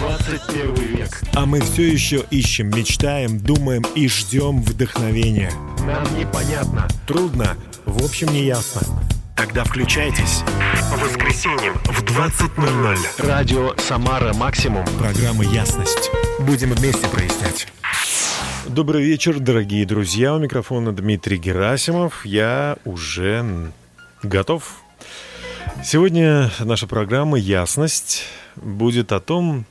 21 век. А мы все еще ищем, мечтаем, думаем и ждем вдохновения. Нам непонятно. Трудно, в общем, не ясно. Тогда включайтесь. По воскресеньям в 20.00. Радио «Самара Максимум». Программа «Ясность». Будем вместе прояснять. Добрый вечер, дорогие друзья. У микрофона Дмитрий Герасимов. Я уже готов. Сегодня наша программа «Ясность» будет о том,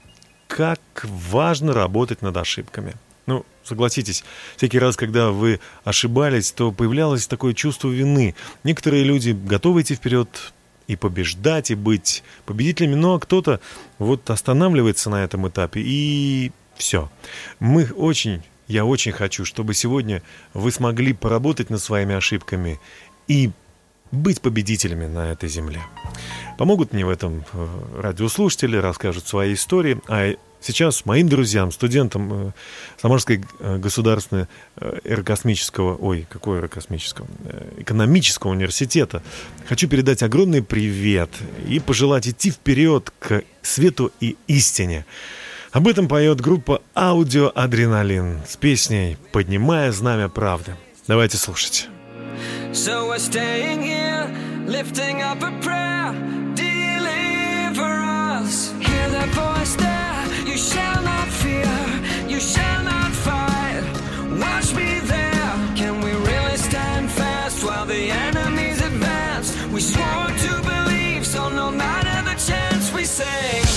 как важно работать над ошибками. Ну, согласитесь, всякий раз, когда вы ошибались, то появлялось такое чувство вины. Некоторые люди готовы идти вперед и побеждать, и быть победителями, но кто-то вот останавливается на этом этапе, и все. Мы очень, я очень хочу, чтобы сегодня вы смогли поработать над своими ошибками и быть победителями на этой земле. Помогут мне в этом э, радиослушатели, расскажут свои истории, а сейчас моим друзьям, студентам э, Самарской э, государственной аэрокосмического, ой, какой аэрокосмического, экономического университета хочу передать огромный привет и пожелать идти вперед к свету и истине. Об этом поет группа «Аудио Адреналин» с песней «Поднимая знамя правды». Давайте слушать. So we're staying here, lifting up a prayer. Deliver us. Hear that voice there. You shall not fear. You shall not fight. Watch me there. Can we really stand fast while the enemies advance? We swore to believe, so no matter the chance, we say.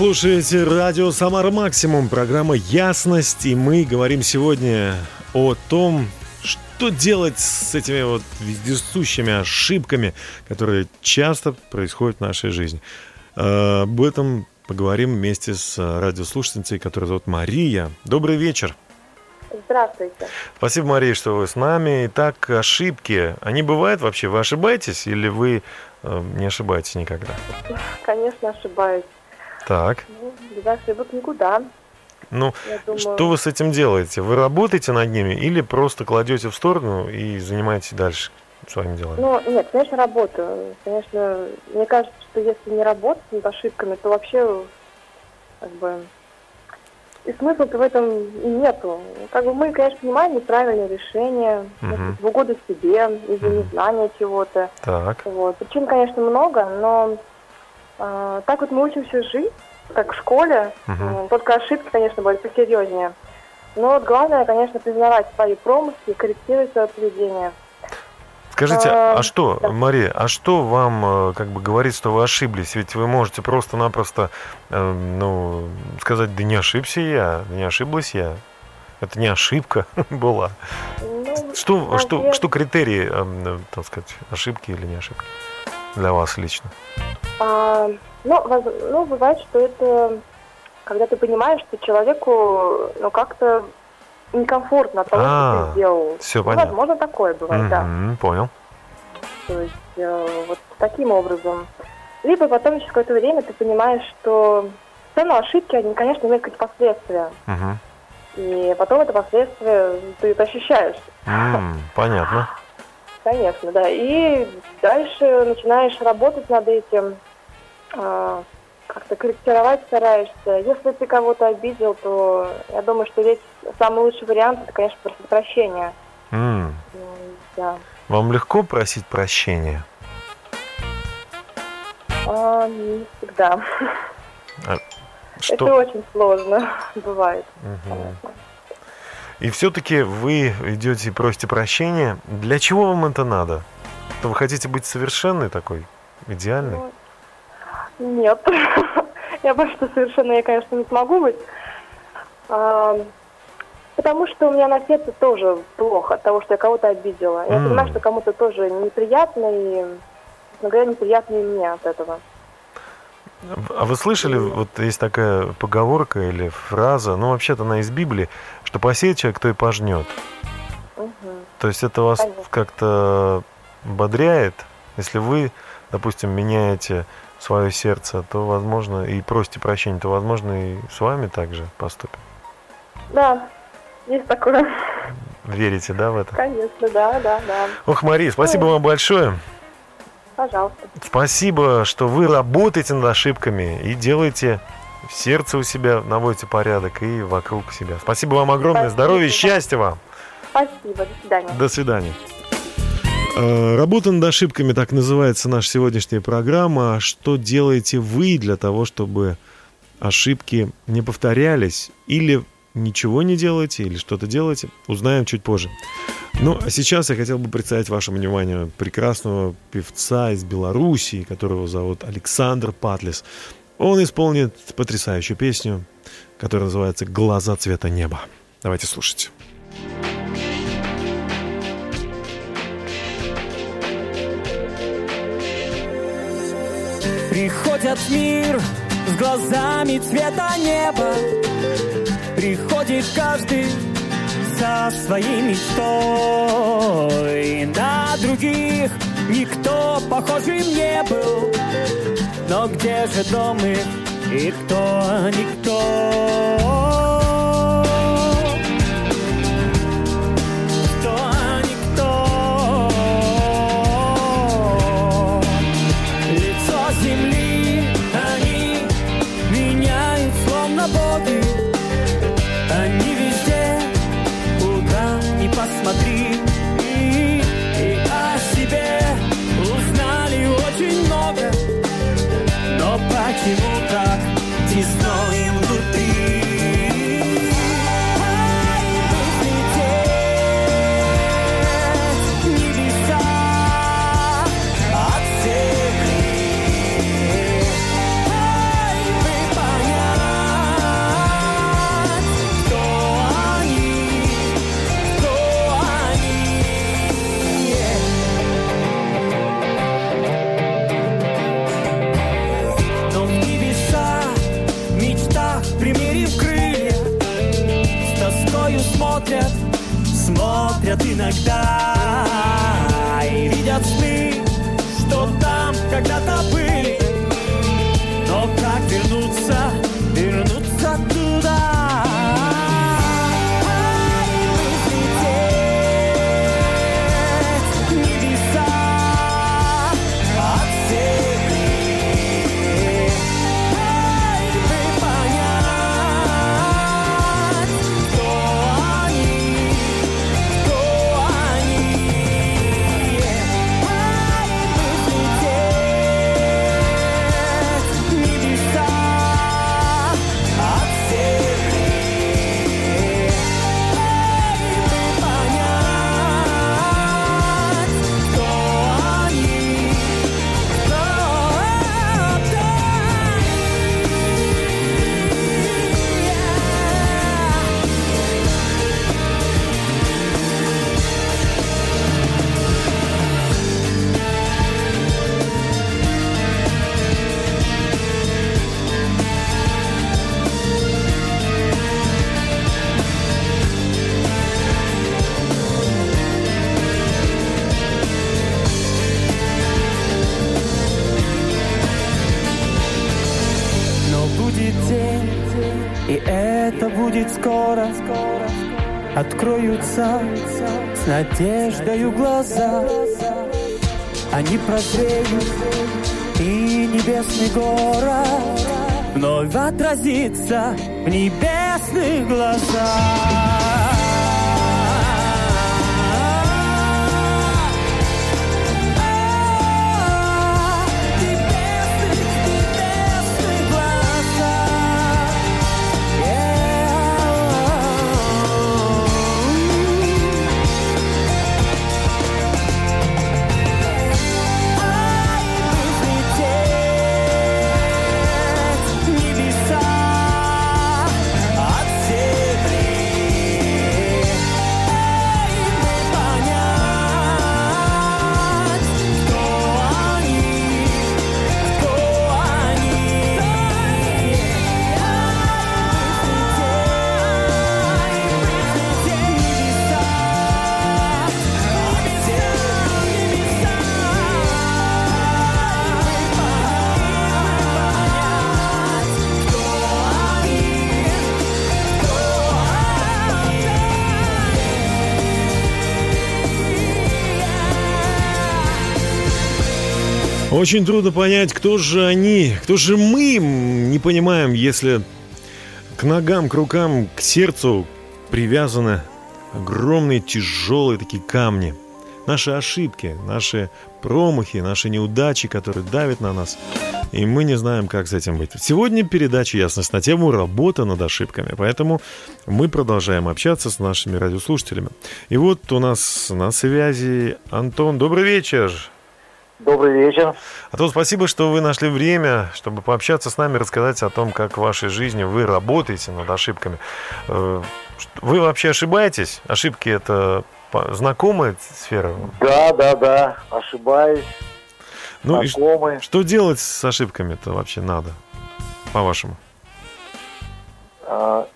Слушаете радио «Самара Максимум», программа «Ясность», и мы говорим сегодня о том, что делать с этими вот вездесущими ошибками, которые часто происходят в нашей жизни. А, об этом поговорим вместе с радиослушательницей, которая зовут Мария. Добрый вечер. Здравствуйте. Спасибо, Мария, что вы с нами. Итак, ошибки, они бывают вообще? Вы ошибаетесь или вы э, не ошибаетесь никогда? Конечно, ошибаюсь. Так. Ну, без ошибок никуда. Ну, думаю... что вы с этим делаете? Вы работаете над ними или просто кладете в сторону и занимаетесь дальше своими делами? Ну, нет, конечно, работаю. Конечно, мне кажется, что если не работать над ошибками, то вообще, как бы, и смысла в этом и нету. Как бы мы, конечно, понимаем неправильное решение, Мгм. в угоду себе, из-за Мгм. незнания чего-то. Так. Вот. Причин, конечно, много, но так вот мы учимся жить, как в школе. М, Только ошибки, конечно, будут посерьезнее. Но вот главное, конечно, признавать свои промахи и корректировать свое поведение. Скажите, а А, что, да. Мария, а что вам э, как бы говорит, что вы ошиблись? Ведь вы можете просто-напросто, э, ну, сказать, да не ошибся я, не ошиблась я. Это не ошибка была. Ну, Что, что, что критерии, э, э, так сказать, ошибки или не ошибки для вас лично? а, ну, воз- ну, бывает, что это когда ты понимаешь, что человеку ну, как-то некомфортно от того, что А, ты сделал. всё Ну, понятно. Возможно, такое бывает, да. Мгм, понял. То есть э, вот таким образом. Либо потом через какое-то время ты понимаешь, что все равно ошибки, они, конечно, имеют какие-то последствия. Мгм. И потом это последствия ты это ощущаешь. М, Понятно. Конечно, да. И дальше начинаешь работать над этим, а, как-то корректировать стараешься. Если ты кого-то обидел, то я думаю, что здесь самый лучший вариант, это, конечно, просить прощения. М, Да. Вам легко просить прощения? А, не всегда. Это Что? очень сложно бывает. Мгм. И все-таки вы идете и просите прощения. Для чего вам это надо? То вы хотите быть совершенной такой, идеальной? Ну, Нет. Я больше что совершенно я, конечно, не смогу быть. А, Потому что у меня на сердце тоже плохо от того, что я кого-то обидела. Я понимаю, что кому-то тоже неприятно, и, честно говоря, неприятно и мне от этого. А вы слышали, вот есть такая поговорка или фраза, ну вообще-то она из Библии, что посеет человек, то и пожнет. Мгм. То есть это вас как-то бодряет, если вы, допустим, меняете свое сердце, то возможно, и просите прощения, то возможно и с вами также поступят. Да, есть такое. Верите, да, в это? Конечно, да, да, да. Ох, Мария, спасибо вам большое. Пожалуйста. Спасибо, что вы работаете над ошибками и делаете в сердце у себя, наводите порядок и вокруг себя. Спасибо вам огромное, Спасибо. здоровья счастья вам. Спасибо, до свидания. До свидания. Э, Работа над ошибками, так называется наша сегодняшняя программа. Что делаете вы для того, чтобы ошибки не повторялись? Или ничего не делаете, или что-то делаете? Узнаем чуть позже. Ну, а сейчас я хотел бы представить вашему вниманию прекрасного певца из Белоруссии, которого зовут Александр Патлис. Он исполнит потрясающую песню, которая называется «Глаза цвета неба». Давайте слушать. Приходят в мир с глазами цвета неба. Приходит каждый со своей мечтой. На других никто похожим не был. Но где же дом и кто никто? Откроются с надеждою глаза. Они прозреют, и небесный город вновь отразится в небесных глазах. Очень трудно понять, кто же они, кто же мы, не понимаем, если к ногам, к рукам, к сердцу привязаны огромные тяжелые такие камни. Наши ошибки, наши промахи, наши неудачи, которые давят на нас. И мы не знаем, как с этим быть. Сегодня передача «Ясность» на тему «Работа над ошибками». Поэтому мы продолжаем общаться с нашими радиослушателями. И вот у нас на связи Антон. Добрый вечер. Добрый вечер. А то спасибо, что вы нашли время, чтобы пообщаться с нами, рассказать о том, как в вашей жизни вы работаете над ошибками. Э, вы вообще ошибаетесь? Ошибки это знакомая сфера? Да, да, да, ошибаюсь. Ну знакомый. и что делать с ошибками-то вообще надо, по-вашему? А,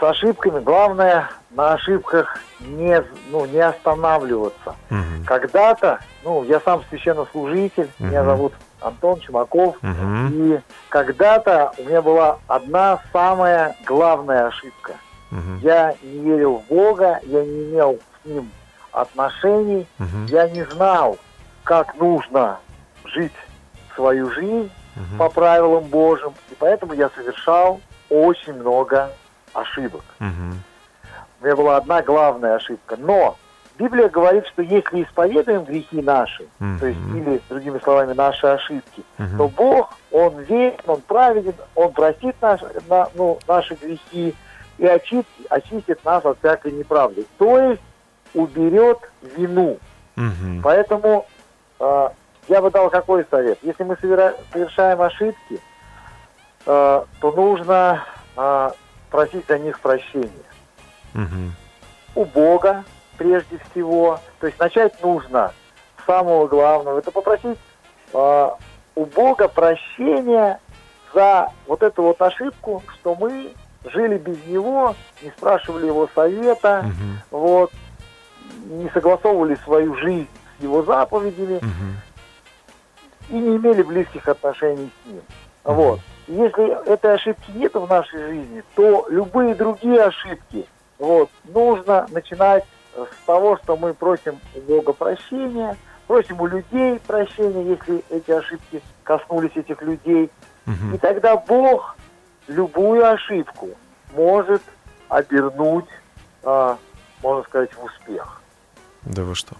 с ошибками главное на ошибках не, ну, не останавливаться. Угу. Когда-то, ну, я сам священнослужитель, угу. меня зовут Антон Чумаков, угу. и когда-то у меня была одна самая главная ошибка. Угу. Я не верил в Бога, я не имел с Ним отношений, угу. я не знал, как нужно жить свою жизнь угу. по правилам Божьим, и поэтому я совершал очень много ошибок. Угу. У меня была одна главная ошибка. Но Библия говорит, что если исповедуем грехи наши, mm-hmm. то есть, или, другими словами, наши ошибки, mm-hmm. то Бог, Он верен, Он праведен, Он простит наш, на, ну, наши грехи и очистит, очистит нас от всякой неправды. То есть уберет вину. Mm-hmm. Поэтому э, я бы дал какой совет? Если мы совершаем ошибки, э, то нужно э, просить за них прощения угу. у Бога прежде всего. То есть начать нужно с самого главного. Это попросить э, у Бога прощения за вот эту вот ошибку, что мы жили без Него, не спрашивали Его совета, угу. вот, не согласовывали свою жизнь с Его заповедями угу. и не имели близких отношений с Ним. Угу. Вот. Если этой ошибки нет в нашей жизни, то любые другие ошибки – вот. Нужно начинать с того, что мы просим у Бога прощения, просим у людей прощения, если эти ошибки коснулись этих людей. Угу. И тогда Бог любую ошибку может обернуть, а, можно сказать, в успех. Да вы что?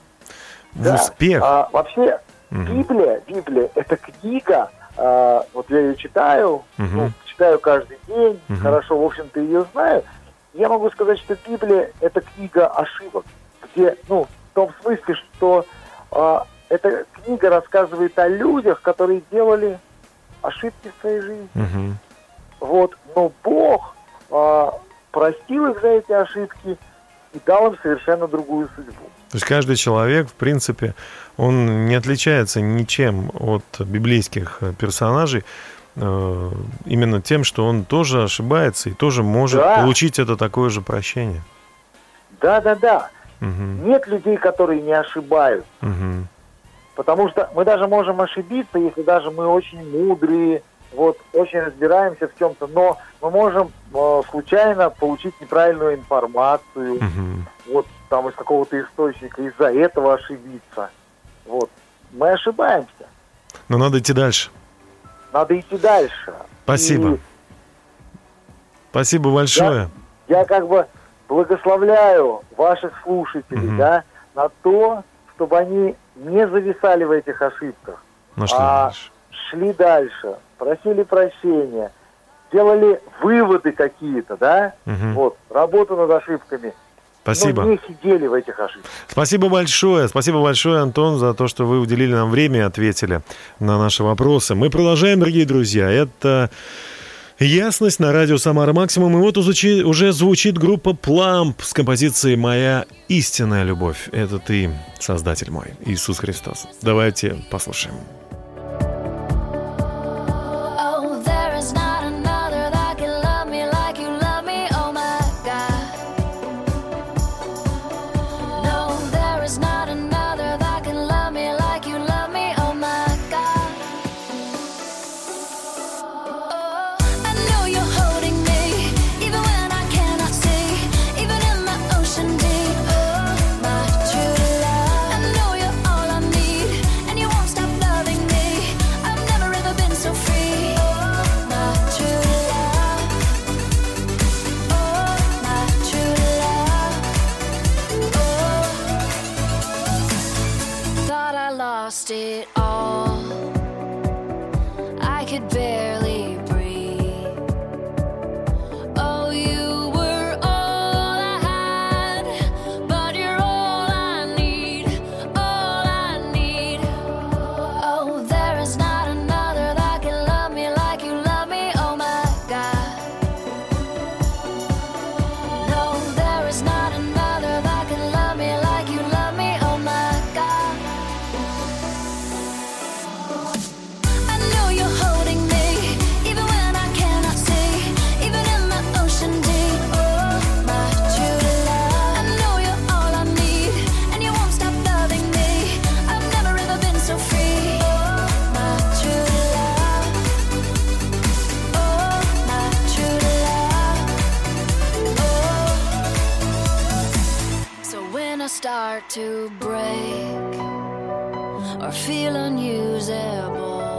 В да. успех? А, вообще, угу. Библия, Библия – это книга, а, вот я ее читаю, угу. ну, читаю каждый день, угу. хорошо, в общем-то, ее знаю – я могу сказать, что Библия – это книга ошибок, где, ну, в том смысле, что э, эта книга рассказывает о людях, которые делали ошибки в своей жизни. Угу. Вот, но Бог э, простил их за эти ошибки и дал им совершенно другую судьбу. То есть каждый человек, в принципе, он не отличается ничем от библейских персонажей, именно тем, что он тоже ошибается и тоже может да. получить это такое же прощение. Да, да, да. Угу. Нет людей, которые не ошибают. Угу. Потому что мы даже можем ошибиться, если даже мы очень мудрые, вот очень разбираемся в чем-то, но мы можем э, случайно получить неправильную информацию, угу. вот там из какого-то источника, из-за этого ошибиться. Вот. Мы ошибаемся. Но надо идти дальше. Надо идти дальше. Спасибо. И Спасибо большое. Я, я как бы благословляю ваших слушателей, угу. да, на то, чтобы они не зависали в этих ошибках, ну, что а дальше? шли дальше, просили прощения, делали выводы какие-то, да, угу. вот, работу над ошибками. Спасибо. Но не сидели в этих ошибках. Спасибо большое. Спасибо большое, Антон, за то, что вы уделили нам время и ответили на наши вопросы. Мы продолжаем, дорогие друзья. Это Ясность на радио «Самара Максимум». И вот уже звучит группа «Пламп» с композицией «Моя истинная любовь». Это ты, Создатель мой, Иисус Христос. Давайте послушаем. start to break or feel unusable.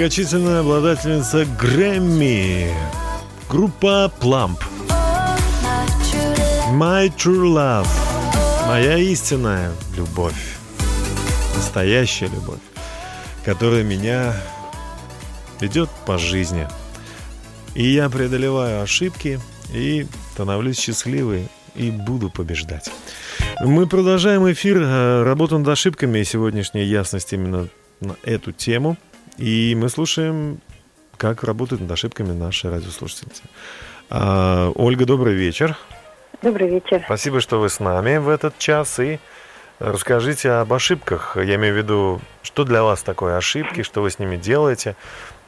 Многочисленная обладательница Грэмми. Группа Plump. My True Love. Моя истинная любовь. Настоящая любовь. Которая меня ведет по жизни. И я преодолеваю ошибки и становлюсь счастливой и буду побеждать. Мы продолжаем эфир э, работу над ошибками. Сегодняшняя ясность именно на эту тему – и мы слушаем, как работают над ошибками наши радиослушательницы. А, Ольга, добрый вечер. Добрый вечер. Спасибо, что вы с нами в этот час. И расскажите об ошибках. Я имею в виду, что для вас такое ошибки, что вы с ними делаете?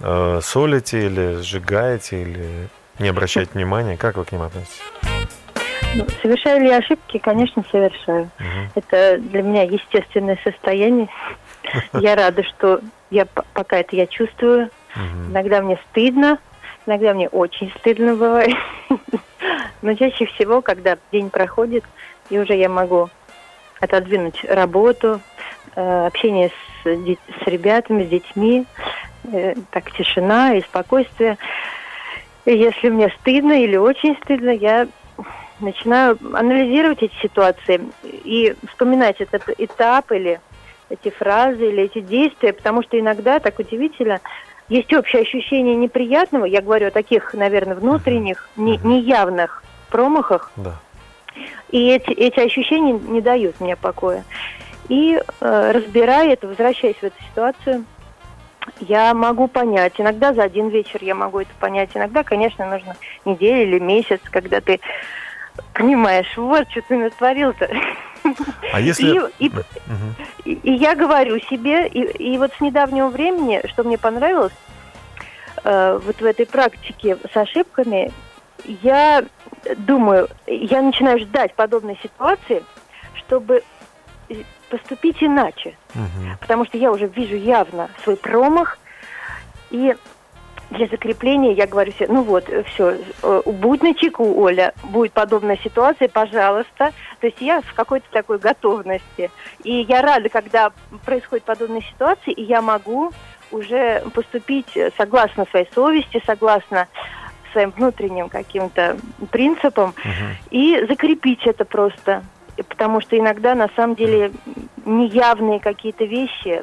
Э, солите или сжигаете, или не обращаете внимания? Как вы к ним относитесь? Ну, совершаю ли я ошибки? Конечно, совершаю. Угу. Это для меня естественное состояние. Я рада, что я пока это я чувствую. Угу. Иногда мне стыдно, иногда мне очень стыдно бывает. Но чаще всего, когда день проходит, и уже я могу отодвинуть работу, э, общение с, с ребятами, с детьми, э, так тишина и спокойствие. И если мне стыдно или очень стыдно, я начинаю анализировать эти ситуации и вспоминать этот этап или эти фразы или эти действия, потому что иногда так удивительно, есть общее ощущение неприятного, я говорю о таких, наверное, внутренних, не, неявных промахах, да. и эти, эти ощущения не дают мне покоя. И э, разбирая это, возвращаясь в эту ситуацию, я могу понять. Иногда за один вечер я могу это понять. Иногда, конечно, нужно неделя или месяц, когда ты понимаешь, вот что ты натворил-то. А если... И, и, и, и я говорю себе, и, и вот с недавнего времени, что мне понравилось, э, вот в этой практике с ошибками, я думаю, я начинаю ждать подобной ситуации, чтобы поступить иначе. Угу. Потому что я уже вижу явно свой промах, и для закрепления я говорю себе, ну вот, все, э, будь на чеку, Оля, будет подобная ситуация, пожалуйста. То есть я в какой-то такой готовности. И я рада, когда происходит подобная ситуация, и я могу уже поступить согласно своей совести, согласно своим внутренним каким-то принципам угу. и закрепить это просто. Потому что иногда на самом деле неявные какие-то вещи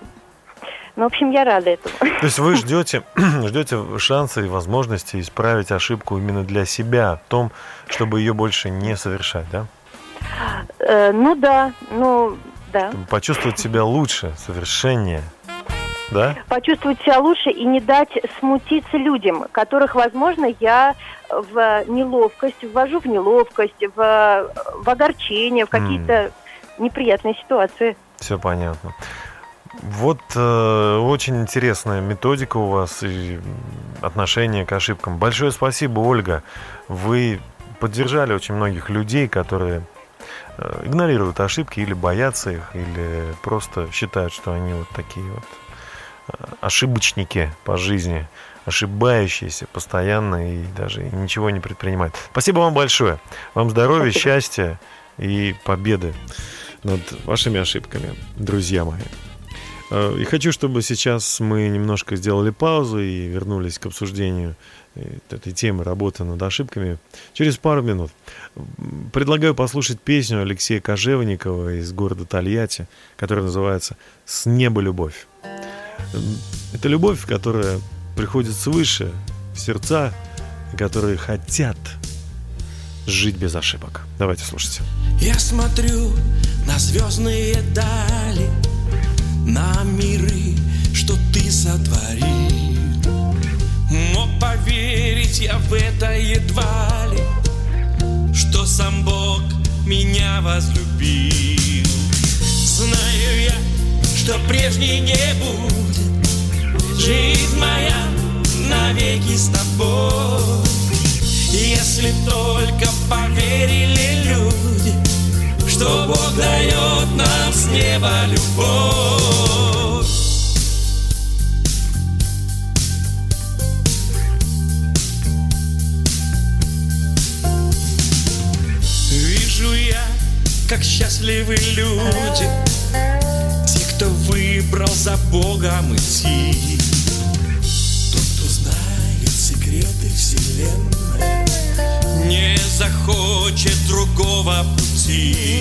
ну, в общем, я рада этому. То есть вы ждете, ждете шанса и возможности исправить ошибку именно для себя, в том, чтобы ее больше не совершать, да? Э, ну да, ну да. Чтобы почувствовать себя лучше, совершеннее. Да? Почувствовать себя лучше и не дать смутиться людям, которых, возможно, я в неловкость, ввожу в неловкость, в, в огорчение, в какие-то mm. неприятные ситуации. Все понятно. Вот э, очень интересная методика у вас и отношение к ошибкам. Большое спасибо, Ольга. Вы поддержали очень многих людей, которые э, игнорируют ошибки или боятся их, или просто считают, что они вот такие вот э, ошибочники по жизни, ошибающиеся постоянно и даже ничего не предпринимают. Спасибо вам большое. Вам здоровья, счастья и победы над вашими ошибками, друзья мои. Э, и хочу, чтобы сейчас мы немножко сделали паузу и вернулись к обсуждению э, этой темы работы над ошибками через пару минут. Предлагаю послушать песню Алексея Кожевникова из города Тольятти, которая называется «С неба любовь». Это любовь, которая приходит свыше, в сердца, которые хотят жить без ошибок. Давайте слушайте. Я смотрю на звездные дали, на миры, что ты сотворил. Но поверить я в это едва ли, что сам Бог меня возлюбил. Знаю я, что прежней не будет, жизнь моя навеки с тобой. Если только поверили люди, что Бог дает нам с неба любовь. Вижу я, как счастливы люди, те, кто выбрал за Богом идти. Тот, кто знает секреты Вселенной, не захочет другого пути.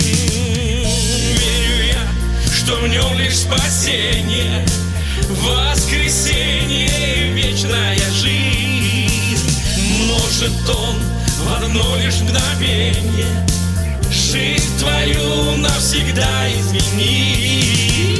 Верю я, что в нем лишь спасение, воскресенье и вечная жизнь. Может он в одно лишь мгновение жизнь твою навсегда изменить.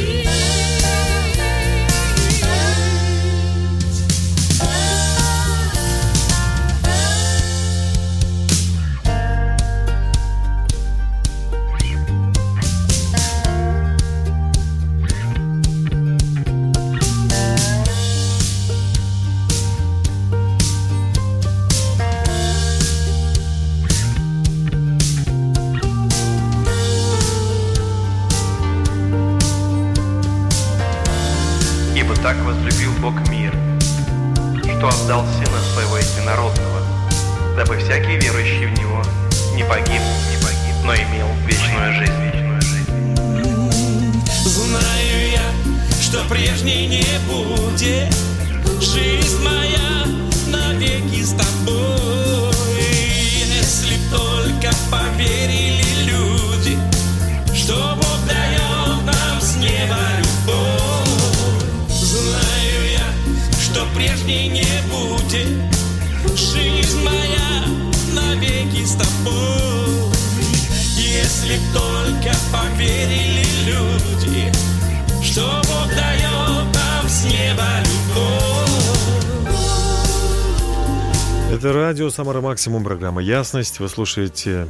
Это радио «Самара Максимум», программа «Ясность». Вы слушаете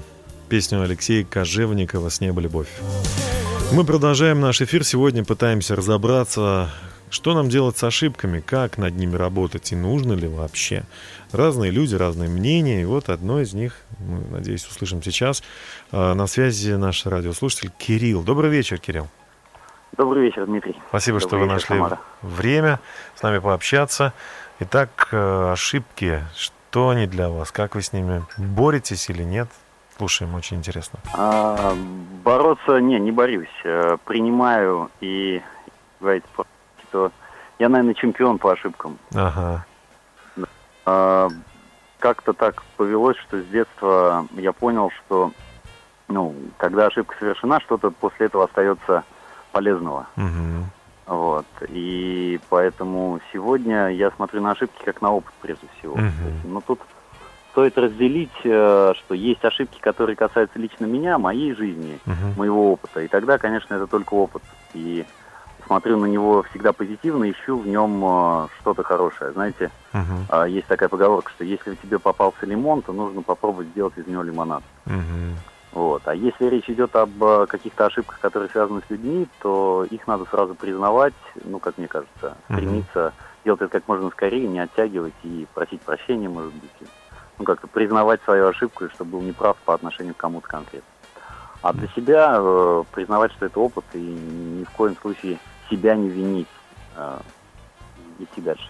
песню Алексея Кожевникова «С неба любовь». Мы продолжаем наш эфир. Сегодня пытаемся разобраться, что нам делать с ошибками, как над ними работать и нужно ли вообще. Разные люди, разные мнения. И вот одно из них, мы, надеюсь, услышим сейчас. А, на связи наш радиослушатель Кирилл. Добрый вечер, Кирилл. Добрый вечер, Дмитрий. Спасибо, Добрый что вы вечер, нашли Тамара. время с нами пообщаться. Итак, э, ошибки. Что они для вас? Как вы с ними боретесь или нет? Слушаем, очень интересно. А, бороться, не, не борюсь. Э, Принимаю и, говорите, что я, наверное, чемпион по ошибкам. Ага. А, Как-то так повелось, что с детства я понял, что, ну, когда ошибка совершена, что-то после этого остается полезного. Мгм. Вот. И поэтому сегодня я смотрю на ошибки как на опыт прежде всего. Мгм. То есть, Ну тут стоит разделить, э, что есть ошибки, которые касаются лично меня, моей жизни, Мгм. моего опыта. И тогда, конечно, это только опыт. И смотрю на него всегда позитивно, ищу в нем э, что-то хорошее. Знаете, а, есть такая поговорка, что если тебе попался лимон, то нужно попробовать сделать из него лимонад. Мгм. Вот. А если речь идет об э, каких-то ошибках, которые связаны с людьми, то их надо сразу признавать, ну, как мне кажется, стремиться делать это как можно скорее, не оттягивать и просить прощения, может быть. и, Ну, как-то признавать свою ошибку, и чтобы был неправ по отношению к кому-то конкретно. А для себя э, признавать, что это опыт, и ни в коем случае себя не винить, э, идти дальше.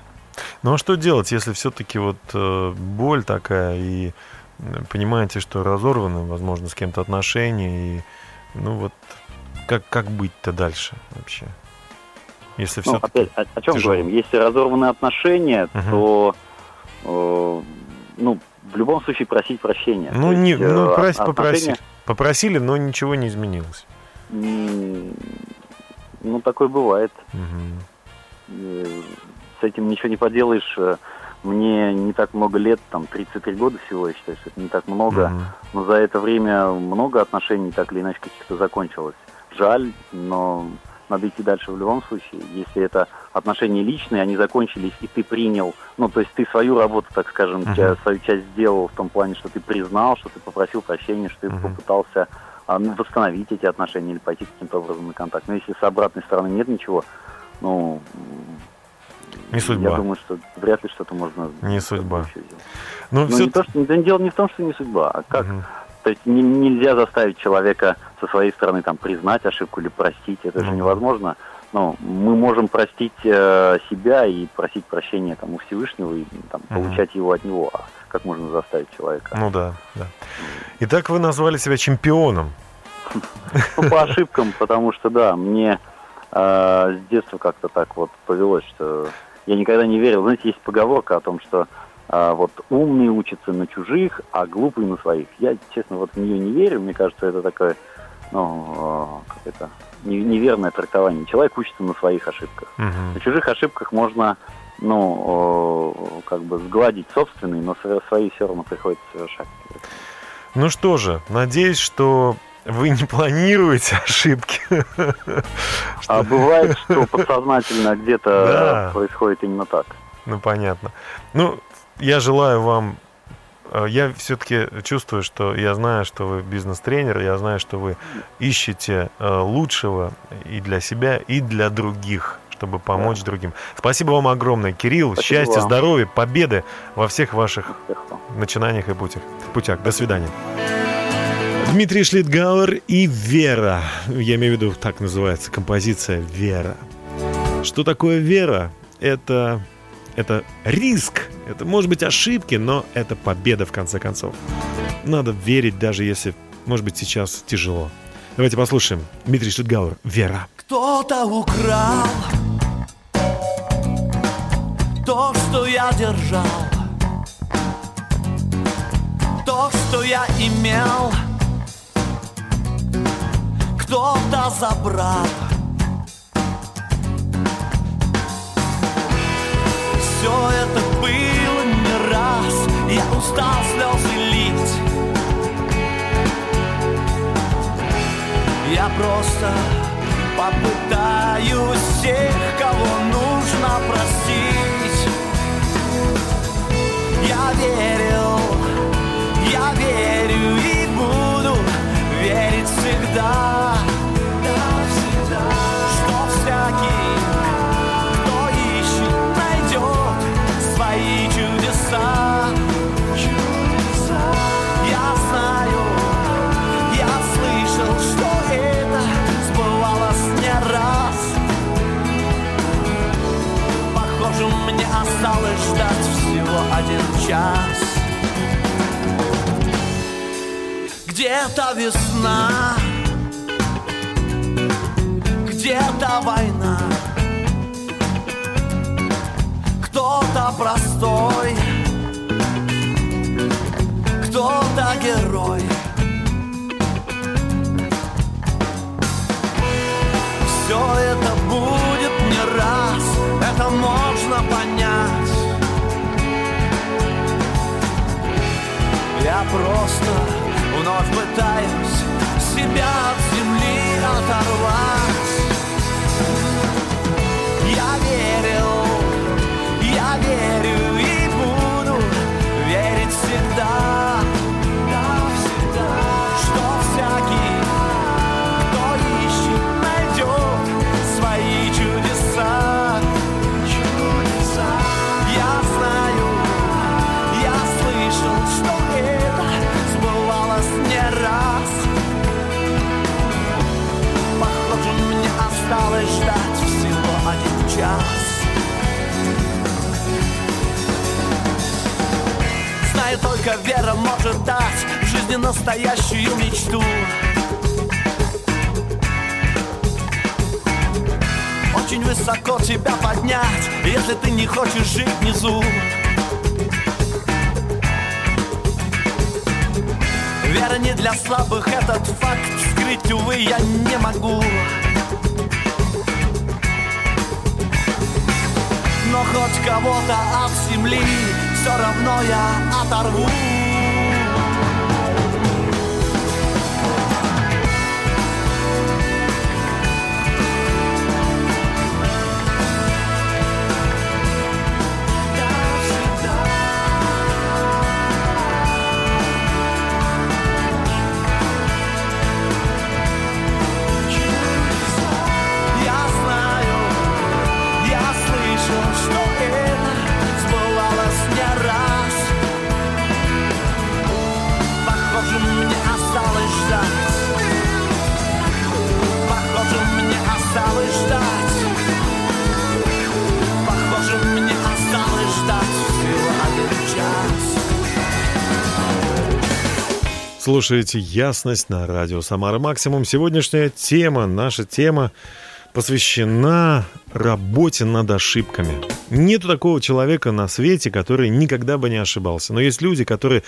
Ну а что делать, если все-таки вот э, боль такая и понимаете, что разорваны, возможно, с кем-то отношения и ну вот как как быть-то дальше вообще? Если Ну, все опять, о, о чем тяжело. говорим? Если разорваны отношения, Мгм. то э, ну, в любом случае просить прощения. ну То не есть, ну э, прос- отношения, попросили, попросили, но ничего не изменилось. Ну, такое бывает. Э, С этим ничего не поделаешь. Мне не так много лет, там 33 года всего, я считаю, что это не так много. Мгм. Но за это время много отношений так или иначе каких-то закончилось. Жаль, но надо идти дальше в любом случае. Если это отношения личные, они закончились, и ты принял, ну, то есть ты свою работу, так скажем, ча- свою часть сделал в том плане, что ты признал, что ты попросил прощения, что ты Мгм. попытался а, ну, восстановить эти отношения или пойти каким-то образом на контакт. Но если с обратной стороны нет ничего, ну... Не судьба. Я думаю, что вряд ли что-то можно... Не судьба. Ну Ну, все не то, что, да дело не в том, что не судьба, а как то есть не- нельзя заставить человека со своей стороны там признать ошибку или простить, это же Мгм. невозможно. Но мы можем простить э, себя и просить прощения там, у Всевышнего и там, Мгм. получать его от него. А как можно заставить человека? Ну да, да. Итак, вы назвали себя чемпионом. Ну, по ошибкам, потому что, да, мне э, с детства как-то так вот повелось, что я никогда не верил. Знаете, есть поговорка о том, что э, вот умные учатся на чужих, а глупые на своих. Я, честно, вот в нее не верю. Мне кажется, это такое, ну, э, как это, не- неверное трактование. Человек учится на своих ошибках. Мгм. На чужих ошибках можно, ну, как бы сгладить собственные, но сво- свои все равно приходится совершать. Ну что же, надеюсь, что вы не планируете ошибки. А бывает, что подсознательно где-то Да. происходит именно так. Ну, понятно. Ну, я желаю вам... э, Я все-таки чувствую, что я знаю, что вы бизнес-тренер, я знаю, что вы ищете э, лучшего и для себя, и для других, чтобы помочь другим. Спасибо вам огромное, Кирилл. Спасибо счастья, вам. здоровья, победы во всех ваших вам. начинаниях и путях. путях. До свидания. Дмитрий Шлитгауэр и Вера. Я имею в виду, так называется композиция «Вера». Что такое вера? Это, это риск, это может быть ошибки, но это победа в конце концов. Надо верить, даже если, может быть, сейчас тяжело. Давайте послушаем. Дмитрий Шлитгауэр «Вера». Кто-то украл то, что я держал, то, что я имел. Кто-то забрал. Все это было не раз И устал слезы лить. Я просто попытаюсь всех, кого нужно простить. Я верил, я верю и буду верить всегда один час. Где-то весна Где-то война. Кто-то простой Кто-то герой. Все это будет не раз Это можно Я просто вновь пытаюсь себя от земли оторвать. Я верил, я верю и буду верить всегда только вера может дать в жизни настоящую мечту. Очень высоко тебя поднять, если ты не хочешь жить внизу. Вера не для слабых, этот факт скрыть, увы, я не могу. Но хоть кого-то от земли все равно я оторву Слушаете «Ясность» на радио «Самара Максимум». Сегодняшняя тема, наша тема посвящена работе над ошибками. Нету такого человека на свете, который никогда бы не ошибался. Но есть люди, которые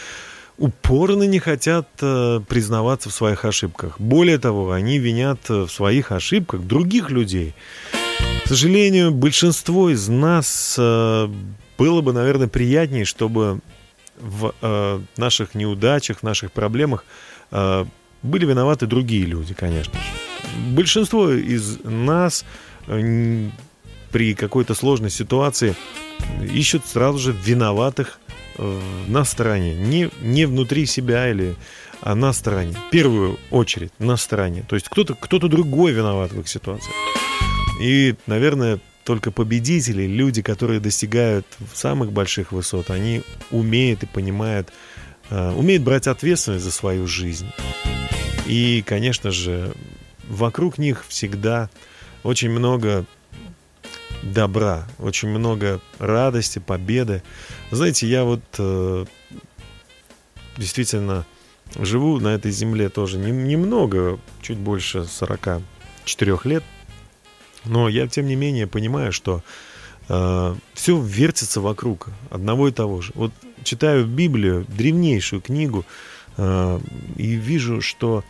упорно не хотят э, признаваться в своих ошибках. Более того, они винят э, в своих ошибках других людей. К сожалению, большинство из нас э, было бы, наверное, приятнее, чтобы в э, наших неудачах, в наших проблемах э, были виноваты другие люди, конечно. Большинство из нас э, при какой-то сложной ситуации ищут сразу же виноватых э, на стороне. Не, не внутри себя или а на стороне. В первую очередь на стороне. То есть кто-то кто другой виноват в их ситуации. И, наверное, только победители, люди, которые достигают самых больших высот, они умеют и понимают, э, умеют брать ответственность за свою жизнь. И, конечно же, вокруг них всегда очень много добра, очень много радости, победы. Знаете, я вот э, действительно живу на этой земле тоже не- немного, чуть больше 44 лет. Но я, тем не менее, понимаю, что все вертится вокруг одного и того же. Вот читаю Библию, древнейшую книгу, э, и вижу, что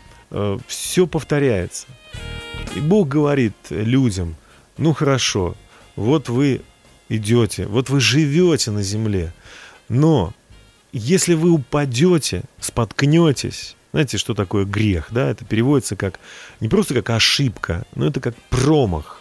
все повторяется. И Бог говорит людям, ну хорошо, вот вы идете, вот вы живете на земле, но если вы упадете, споткнетесь, знаете, что такое грех, да? Это переводится как не просто как ошибка, но это как промах.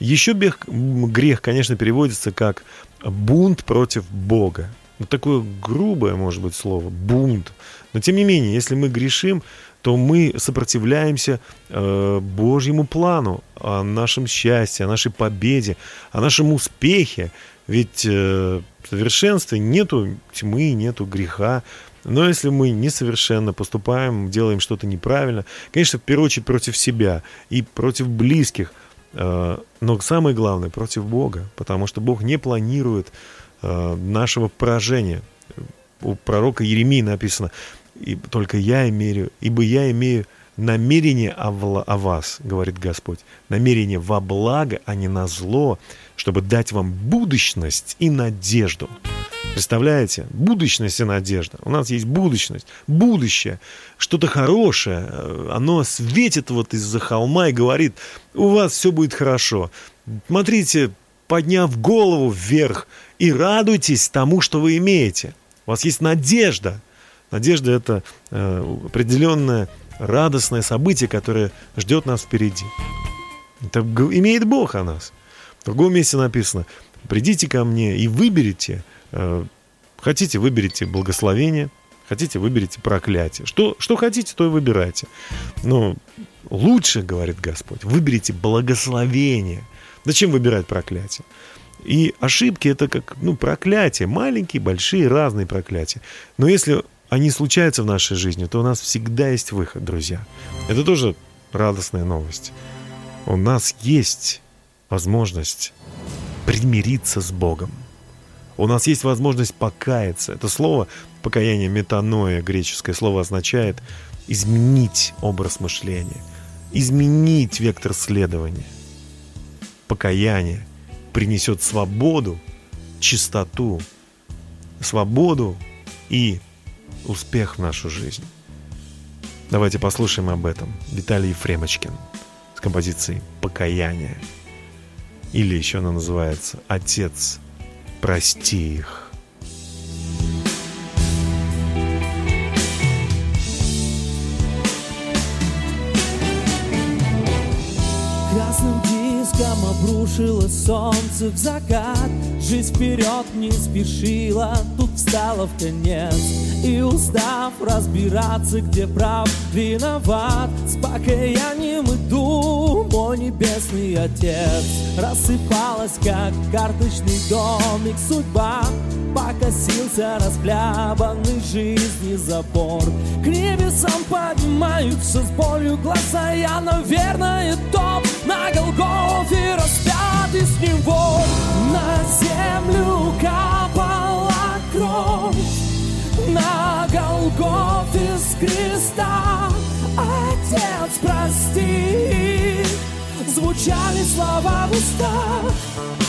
Еще грех, грех, конечно, переводится как бунт против Бога. Вот такое грубое, может быть, слово, бунт. Но тем не менее, если мы грешим, то мы сопротивляемся э, Божьему плану о нашем счастье, о нашей победе, о нашем успехе. Ведь э, в нету тьмы, нету греха. Но если мы несовершенно поступаем, делаем что-то неправильно, конечно, в первую очередь против себя и против близких, но самое главное, против Бога, потому что Бог не планирует э, нашего поражения. У пророка Еремии написано, и только я имею, ибо я имею намерение о, о вас, говорит Господь, намерение во благо, а не на зло, чтобы дать вам будущность и надежду. Представляете? Будущность и надежда. У нас есть будущность, будущее, что-то хорошее. Оно светит вот из-за холма и говорит, у вас все будет хорошо. Смотрите, подняв голову вверх и радуйтесь тому, что вы имеете. У вас есть надежда. Надежда – это э, определенное радостное событие, которое ждет нас впереди. Это имеет Бог о нас. В другом месте написано, придите ко мне и выберите – Э, хотите, выберите благословение, хотите, выберите проклятие. Что, что хотите, то и выбирайте. Но лучше, говорит Господь, выберите благословение. Зачем выбирать проклятие? И ошибки это как ну, проклятия, маленькие, большие, разные проклятия. Но если они случаются в нашей жизни, то у нас всегда есть выход, друзья. Это тоже радостная новость. У нас есть возможность примириться с Богом. У нас есть возможность покаяться. Это слово покаяние, метаноя, греческое слово означает изменить образ мышления, изменить вектор следования. Покаяние принесет свободу, чистоту, свободу и успех в нашу жизнь. Давайте послушаем об этом. Виталий Ефремочкин с композицией «Покаяние». Или еще она называется «Отец прости их. Обрушило солнце в закат. Жизнь вперед не спешила, тут встала в конец. И устав разбираться, где прав, виноват. С покаянием иду, мой небесный отец. Рассыпалась, как карточный домик судьба Покосился расхлябанный жизни забор К небесам поднимаются с болью глаза Я, наверное, топ на Голгофе распят из него. На землю капала кровь На Голгофе с креста. Отец, прости Звучали слова в устах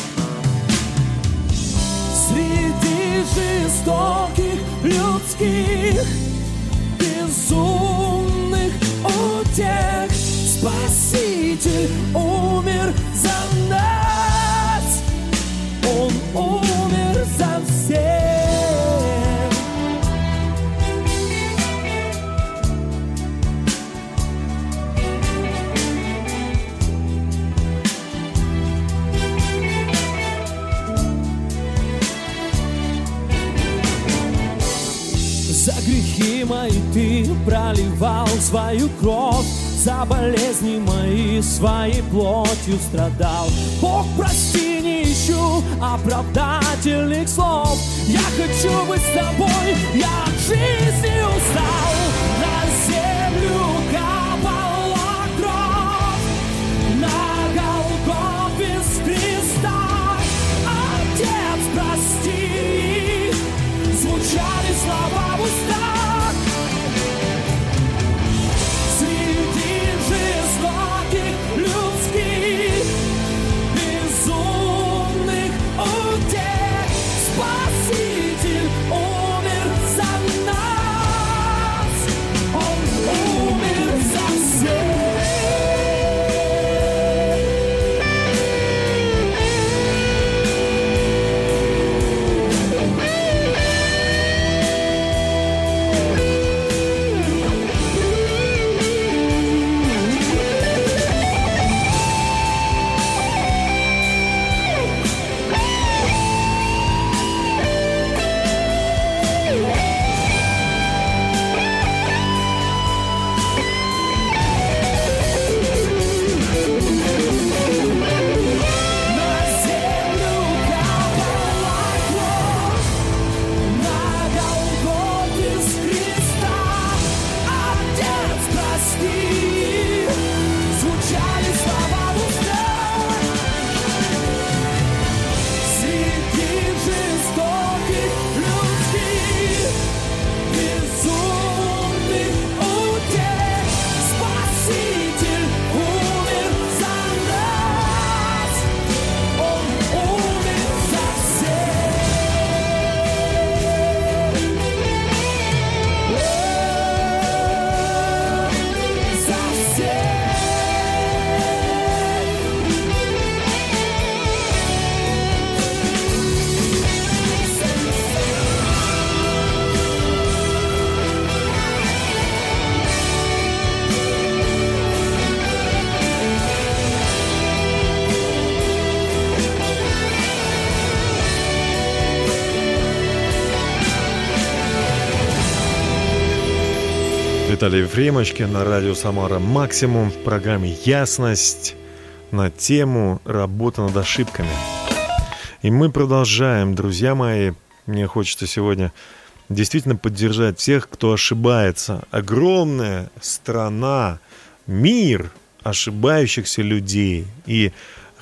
Среди жестоких людских Безумных утех. Спаситель умер за нас. Он умер за всех грехи мои ты проливал свою кровь. За болезни мои своей плотью страдал. Бог, прости, не ищу оправдательных слов. Я хочу быть с тобой, я от жизни устал Виталий Ефремочкин на радио «Самара Максимум» в программе «Ясность» на тему «Работа над ошибками». И мы продолжаем, друзья мои. Мне хочется сегодня действительно поддержать тех, кто ошибается. Огромная страна, мир ошибающихся людей. И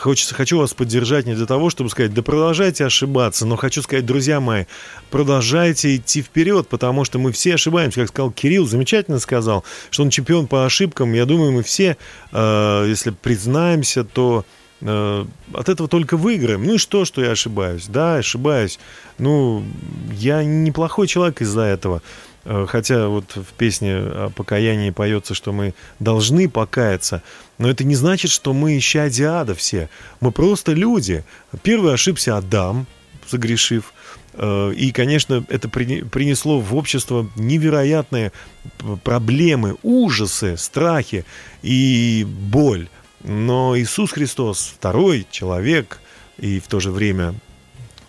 Хочется, хочу вас поддержать не для того, чтобы сказать, да продолжайте ошибаться, но хочу сказать, друзья мои, продолжайте идти вперед, потому что мы все ошибаемся. Как сказал Кирилл, замечательно сказал, что он чемпион по ошибкам. Я думаю, мы все, э, если признаемся, то э, от этого только выиграем. Ну и что, что я ошибаюсь? Да, ошибаюсь. Ну, я неплохой человек из-за этого. Э, хотя вот в песне о покаянии поется, что мы должны покаяться. Но это не значит, что мы исчадия ада все. Мы просто люди. Первый ошибся Адам, согрешив. Э, и, конечно, это принесло в общество невероятные проблемы, ужасы, страхи и боль. Но Иисус Христос, второй человек, и в то же время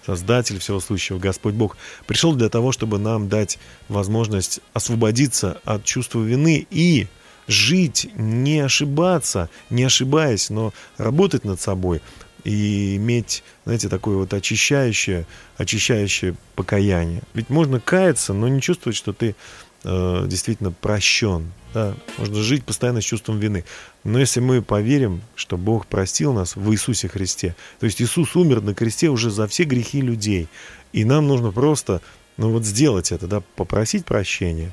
Создатель всего сущего, Господь Бог, пришел для того, чтобы нам дать возможность освободиться от чувства вины и жить, не ошибаться, не ошибаясь, но работать над собой и иметь, знаете, такое вот очищающее, очищающее покаяние. Ведь можно каяться, но не чувствовать, что ты э, действительно прощен. Да? Можно жить постоянно с чувством вины. Но если мы поверим, что Бог простил нас в Иисусе Христе, то есть Иисус умер на кресте уже за все грехи людей, и нам нужно просто, ну вот сделать это, да, попросить прощения,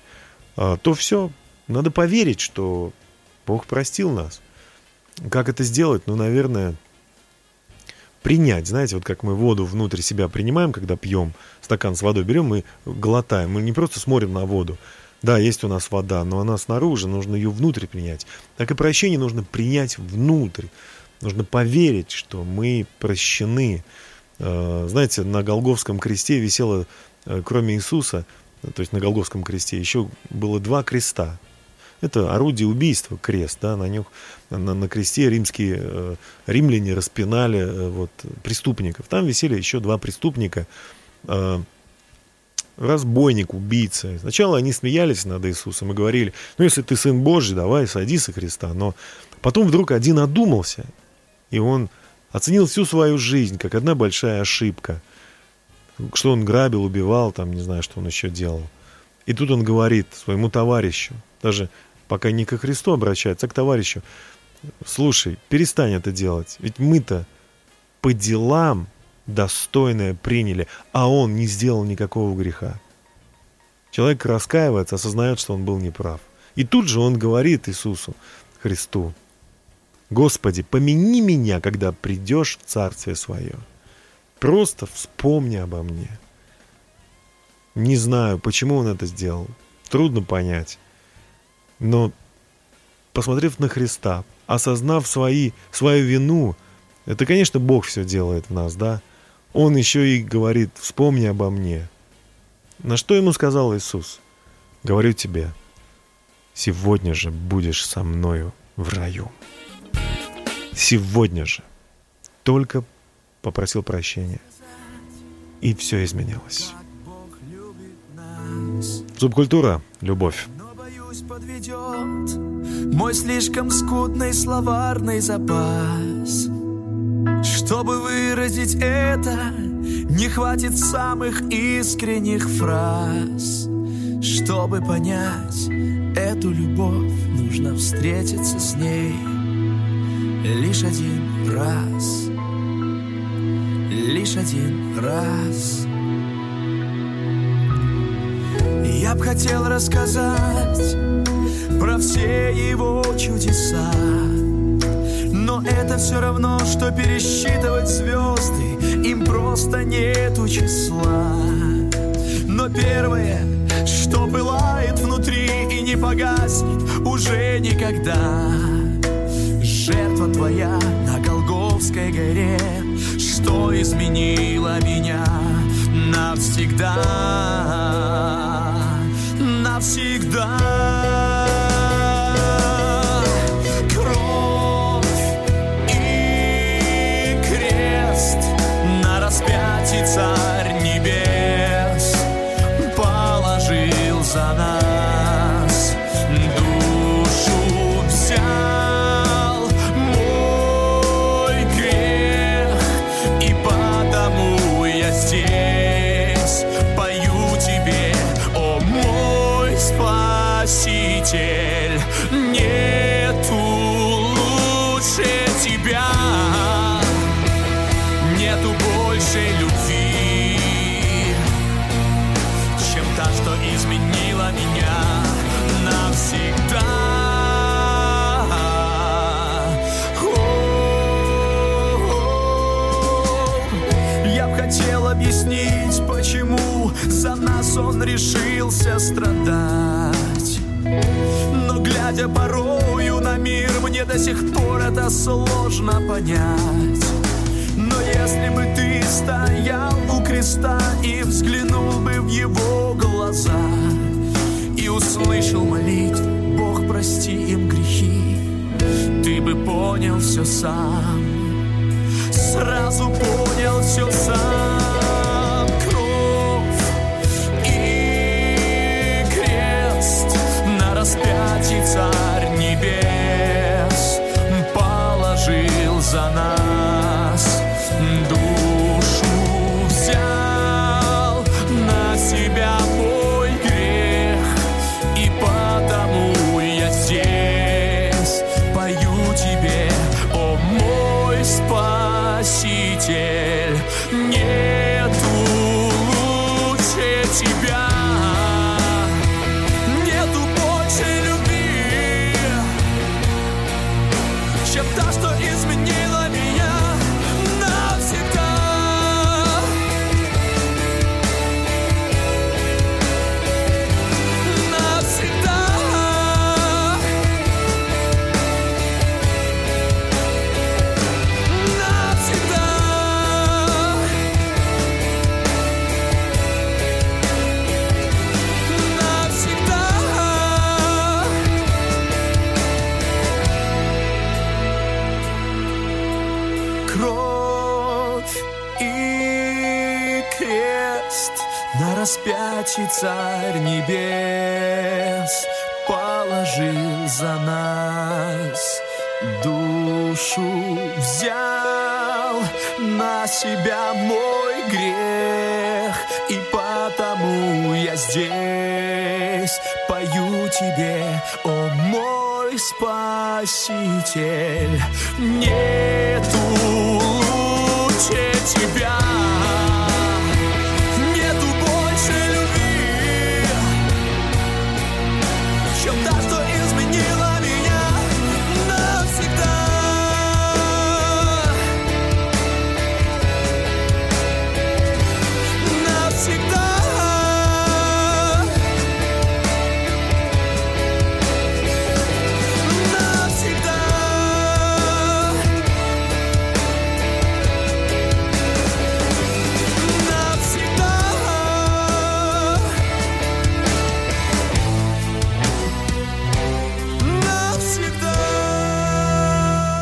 а, то все, надо поверить, что Бог простил нас. Как это сделать? Ну, наверное, принять. Знаете, вот как мы воду внутрь себя принимаем, когда пьем, стакан с водой берем и глотаем. Мы не просто смотрим на воду. Да, есть у нас вода, но она снаружи, нужно ее внутрь принять. Так и прощение нужно принять внутрь. Нужно поверить, что мы прощены. Э, знаете, на Голговском кресте висело, э, кроме Иисуса, то есть на Голговском кресте, еще было два креста. Это орудие убийства, крест, да, на, них, на, на кресте римские э, римляне распинали э, вот, преступников. Там висели еще два преступника, э, разбойник, убийца. Сначала они смеялись над Иисусом и говорили, ну, если ты сын Божий, давай, садись со Христа. Но потом вдруг один одумался, и он оценил всю свою жизнь как одна большая ошибка. Что он грабил, убивал, там, не знаю, что он еще делал. И тут он говорит своему товарищу, даже пока не ко Христу обращается, а к товарищу, слушай, перестань это делать, ведь мы-то по делам достойное приняли, а он не сделал никакого греха. Человек раскаивается, осознает, что он был неправ. И тут же он говорит Иисусу, Христу, Господи, помяни меня, когда придешь в Царствие Свое. Просто вспомни обо мне. Не знаю, почему он это сделал. Трудно понять. Но, посмотрев на Христа, осознав свои, свою вину, это, конечно, Бог все делает в нас, да? Он еще и говорит, вспомни обо мне. На что ему сказал Иисус? Говорю тебе, сегодня же будешь со мною в раю. Сегодня же. Только попросил прощения. И все изменилось. Субкультура – любовь. мой слишком скудный словарный запас. Чтобы выразить это, не хватит самых искренних фраз. Чтобы понять эту любовь, нужно встретиться с ней лишь один раз. Лишь один раз. Я б хотел рассказать про все его чудеса это все равно, что пересчитывать звезды Им просто нету числа. Но первое, что пылает внутри и не погаснет уже никогда. Жертва твоя на Голговской горе. Что изменила меня навсегда? Навсегда он решился страдать. Но глядя порою на мир, мне до сих пор это сложно понять. Но если бы ты стоял у креста и взглянул бы в его глаза И услышал молитв, Бог прости им грехи Ты бы понял все сам Сразу понял все сам кровь и крест на распятии царь небес положил за нас. Душу взял на себя мой грех и потому я здесь пою тебе о мой спаситель. Нету лучше тебя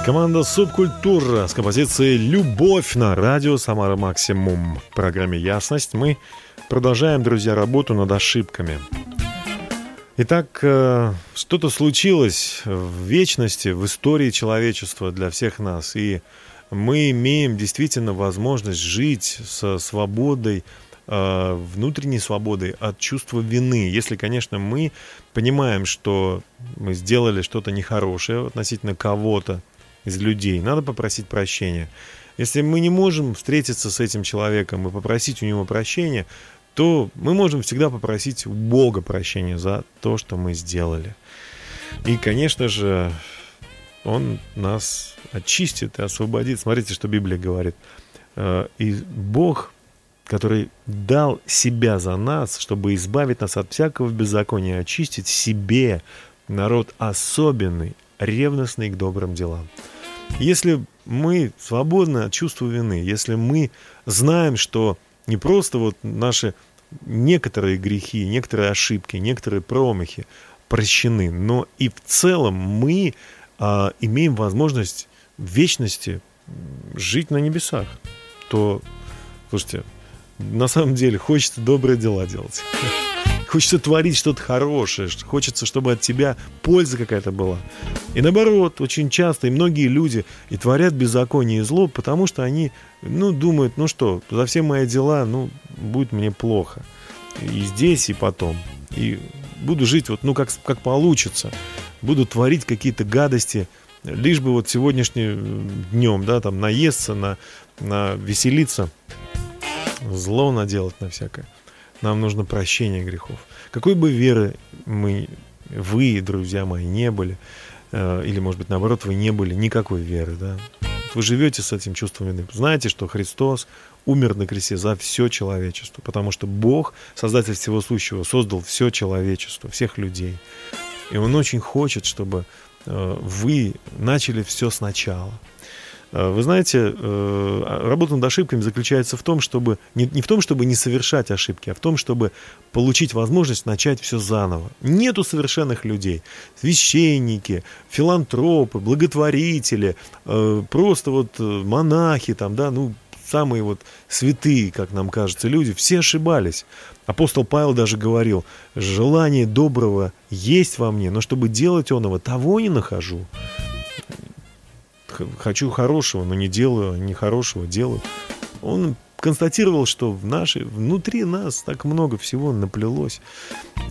Команда «Субкультура» с композицией «Любовь» на радио «Самара Максимум». В программе «Ясность» мы продолжаем, друзья, работу над ошибками. Итак, э, что-то случилось в вечности, в истории человечества для всех нас, и мы имеем действительно возможность жить со свободой, э, внутренней свободой от чувства вины, если, конечно, мы понимаем, что мы сделали что-то нехорошее относительно кого-то из людей, надо попросить прощения. Если мы не можем встретиться с этим человеком и попросить у него прощения, то мы можем всегда попросить у Бога прощения за то, что мы сделали. И, конечно же, Он нас очистит и освободит. Смотрите, что Библия говорит. Э, И Бог, который дал себя за нас, чтобы избавить нас от всякого беззакония, очистить себе народ особенный, ревностный к добрым делам. Если мы свободны от чувства вины, если мы знаем, что не просто вот наши некоторые грехи, некоторые ошибки, некоторые промахи прощены, но и в целом мы а, имеем возможность в вечности жить на небесах, то, слушайте, на самом деле хочется добрые дела делать. Хочется творить что-то хорошее, хочется, чтобы от тебя польза какая-то была. И наоборот, очень часто и многие люди и творят беззаконие и зло, потому что они, ну, думают, ну что, за все мои дела, ну, будет мне плохо. И здесь, и потом. И буду жить вот, ну, как, как получится. Буду творить какие-то гадости, лишь бы вот сегодняшним днем, да, там, наесться, на, на веселиться. зло наделать на всякое. Нам нужно прощение грехов. Какой бы веры мы, вы, друзья мои, не были, э, или, может быть, наоборот, вы не были никакой веры, да, вы живете с этим чувством вины. Знаете, что Христос умер на кресте за все человечество, потому что Бог, Создатель всего сущего, создал все человечество, всех людей. И Он очень хочет, чтобы э, вы начали все сначала. Э, вы знаете, э, работа над ошибками заключается в том, чтобы не, не в том, чтобы не совершать ошибки, а в том, чтобы получить возможность начать все заново. Нету совершенных людей. Священники, филантропы, благотворители, э, просто вот монахи там, да, ну, самые вот святые, как нам кажется, люди, все ошибались. Апостол Павел даже говорил, желание доброго есть во мне, но чтобы делать он его, того не нахожу хочу хорошего, но не делаю, нехорошего делаю. Он констатировал, что в нашей, внутри нас так много всего наплелось.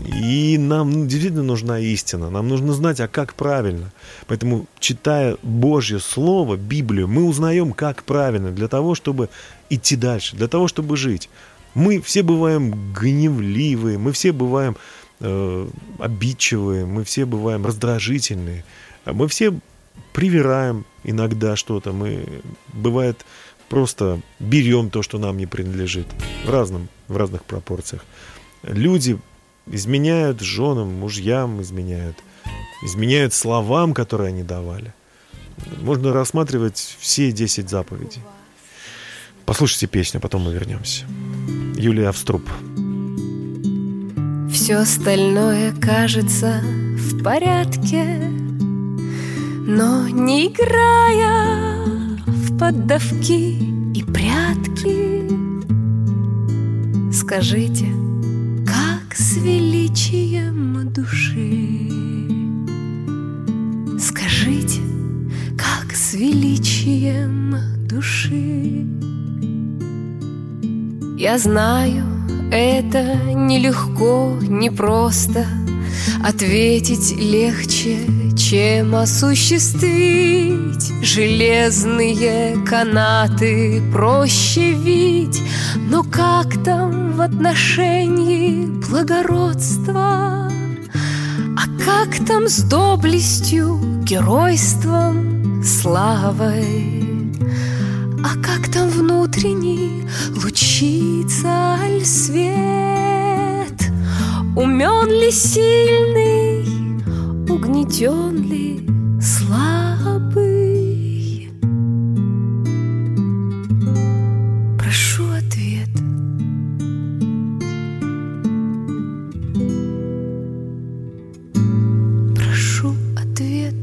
И нам ну, действительно нужна истина. Нам нужно знать, а как правильно. Поэтому, читая Божье Слово, Библию, мы узнаем, как правильно, для того, чтобы идти дальше, для того, чтобы жить. Мы все бываем гневливые, мы все бываем э, обидчивые, мы все бываем раздражительные, мы все привираем иногда что-то. Мы, бывает, просто берем то, что нам не принадлежит. В, разном, в разных пропорциях. Люди изменяют женам, мужьям изменяют. Изменяют словам, которые они давали. Можно рассматривать все 10 заповедей. Послушайте песню, потом мы вернемся. Юлия Авструп. Все остальное кажется в порядке, но не играя в поддавки и прятки Скажите, как с величием души? Скажите, как с величием души? Я знаю, это нелегко, непросто. Ответить легче, чем осуществить Железные канаты проще видеть Но как там в отношении благородства? А как там с доблестью, геройством, славой? А как там внутренний лучится аль свет? Умен ли сильный, угнетен слабый? Прошу ответ. Прошу ответ.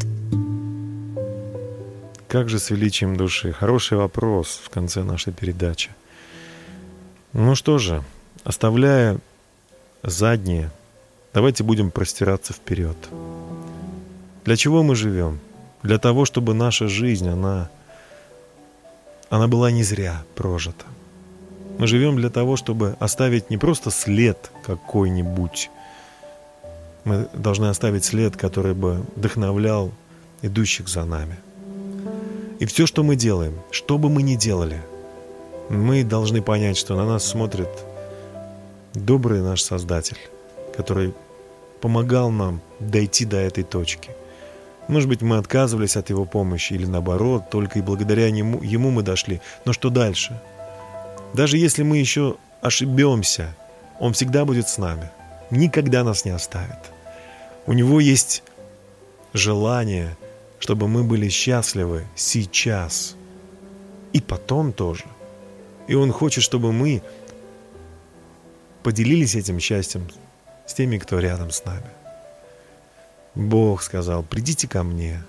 Как же с величием души? Хороший вопрос в конце нашей передачи. Ну что же, оставляя заднее, давайте будем простираться вперед. Для чего мы живем? Для того, чтобы наша жизнь, она, она была не зря прожита. Мы живем для того, чтобы оставить не просто след какой-нибудь. Мы должны оставить след, который бы вдохновлял идущих за нами. И все, что мы делаем, что бы мы ни делали, мы должны понять, что на нас смотрит добрый наш Создатель, который помогал нам дойти до этой точки. Может быть, мы отказывались от его помощи, или наоборот, только и благодаря ему, ему мы дошли. Но что дальше? Даже если мы еще ошибемся, он всегда будет с нами. Никогда нас не оставит. У него есть желание, чтобы мы были счастливы сейчас. И потом тоже. И он хочет, чтобы мы поделились этим счастьем с теми, кто рядом с нами. Бог сказал, придите ко мне,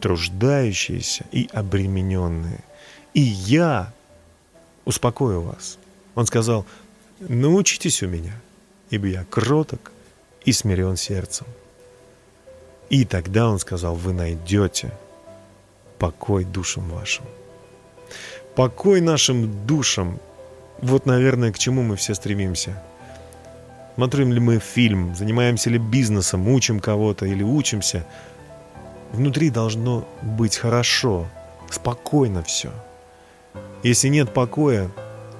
труждающиеся и обремененные, и я успокою вас. Он сказал, научитесь у меня, ибо я кроток и смирен сердцем. И тогда он сказал, вы найдете покой душам вашим. Покой нашим душам вот, наверное, к чему мы все стремимся. Смотрим ли мы фильм, занимаемся ли бизнесом, учим кого-то или учимся. Внутри должно быть хорошо, спокойно все. Если нет покоя,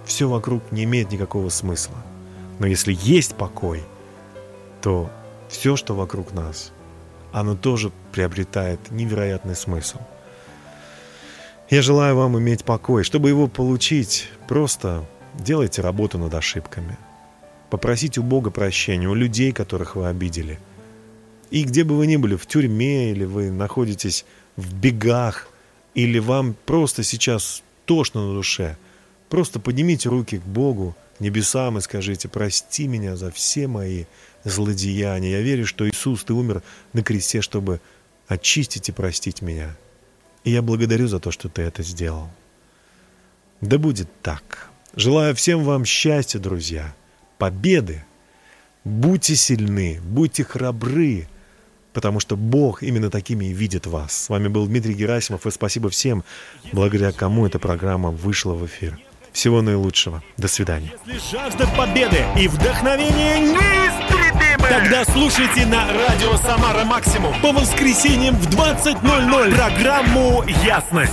все вокруг не имеет никакого смысла. Но если есть покой, то все, что вокруг нас, оно тоже приобретает невероятный смысл. Я желаю вам иметь покой. Чтобы его получить, просто делайте работу над ошибками. Попросите у Бога прощения, у людей, которых вы обидели. И где бы вы ни были, в тюрьме, или вы находитесь в бегах, или вам просто сейчас тошно на душе, просто поднимите руки к Богу, небесам и скажите, прости меня за все мои злодеяния. Я верю, что Иисус, Ты умер на кресте, чтобы очистить и простить меня. И я благодарю за то, что Ты это сделал. Да будет так. Желаю всем вам счастья, друзья, победы. Будьте сильны, будьте храбры, потому что Бог именно такими и видит вас. С вами был Дмитрий Герасимов, и спасибо всем, благодаря кому эта программа вышла в эфир. Всего наилучшего. До свидания. Если жажда победы и вдохновение неистребимы, тогда слушайте на радио «Самара Максимум» по воскресеньям в 20.00 программу «Ясность».